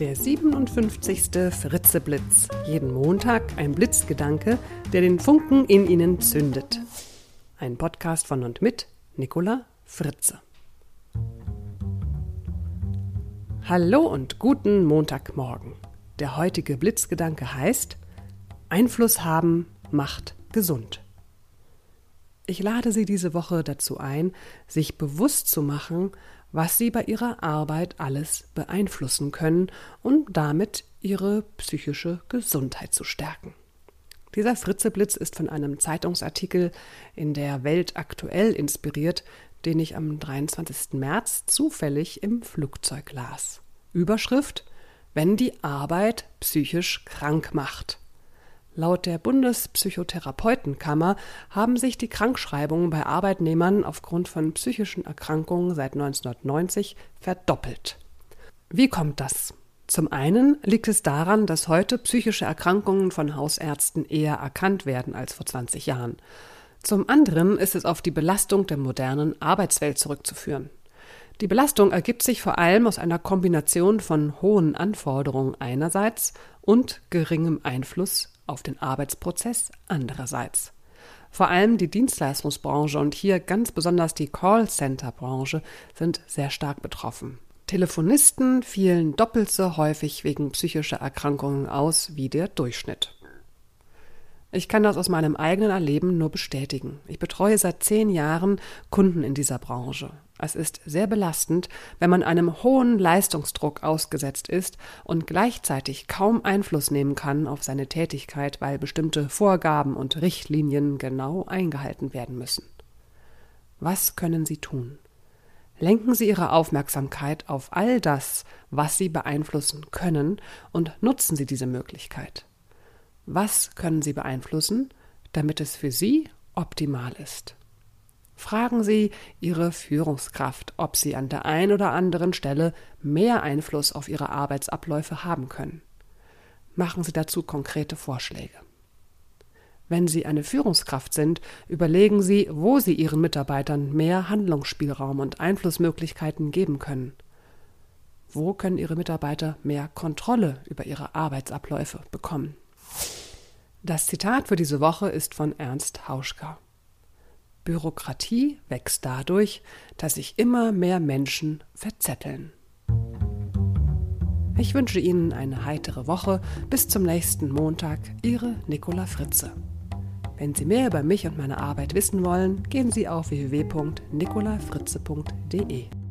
Der 57. Fritzeblitz. Jeden Montag ein Blitzgedanke, der den Funken in Ihnen zündet. Ein Podcast von und mit Nicola Fritze. Hallo und guten Montagmorgen. Der heutige Blitzgedanke heißt Einfluss haben macht gesund. Ich lade Sie diese Woche dazu ein, sich bewusst zu machen, was Sie bei Ihrer Arbeit alles beeinflussen können und damit Ihre psychische Gesundheit zu stärken. Dieser Fritzeblitz ist von einem Zeitungsartikel in der Welt aktuell inspiriert, den ich am 23. März zufällig im Flugzeug las. Überschrift Wenn die Arbeit psychisch krank macht. Laut der Bundespsychotherapeutenkammer haben sich die Krankschreibungen bei Arbeitnehmern aufgrund von psychischen Erkrankungen seit 1990 verdoppelt. Wie kommt das? Zum einen liegt es daran, dass heute psychische Erkrankungen von Hausärzten eher erkannt werden als vor 20 Jahren. Zum anderen ist es auf die Belastung der modernen Arbeitswelt zurückzuführen. Die Belastung ergibt sich vor allem aus einer Kombination von hohen Anforderungen einerseits und geringem Einfluss auf den Arbeitsprozess andererseits. Vor allem die Dienstleistungsbranche und hier ganz besonders die Callcenter-Branche sind sehr stark betroffen. Telefonisten fielen doppelt so häufig wegen psychischer Erkrankungen aus wie der Durchschnitt. Ich kann das aus meinem eigenen Erleben nur bestätigen. Ich betreue seit zehn Jahren Kunden in dieser Branche. Es ist sehr belastend, wenn man einem hohen Leistungsdruck ausgesetzt ist und gleichzeitig kaum Einfluss nehmen kann auf seine Tätigkeit, weil bestimmte Vorgaben und Richtlinien genau eingehalten werden müssen. Was können Sie tun? Lenken Sie Ihre Aufmerksamkeit auf all das, was Sie beeinflussen können, und nutzen Sie diese Möglichkeit. Was können Sie beeinflussen, damit es für Sie optimal ist? Fragen Sie Ihre Führungskraft, ob Sie an der einen oder anderen Stelle mehr Einfluss auf Ihre Arbeitsabläufe haben können. Machen Sie dazu konkrete Vorschläge. Wenn Sie eine Führungskraft sind, überlegen Sie, wo Sie Ihren Mitarbeitern mehr Handlungsspielraum und Einflussmöglichkeiten geben können. Wo können Ihre Mitarbeiter mehr Kontrolle über ihre Arbeitsabläufe bekommen? Das Zitat für diese Woche ist von Ernst Hauschka. Bürokratie wächst dadurch, dass sich immer mehr Menschen verzetteln. Ich wünsche Ihnen eine heitere Woche. Bis zum nächsten Montag. Ihre Nicola Fritze. Wenn Sie mehr über mich und meine Arbeit wissen wollen, gehen Sie auf www.nicolafritze.de.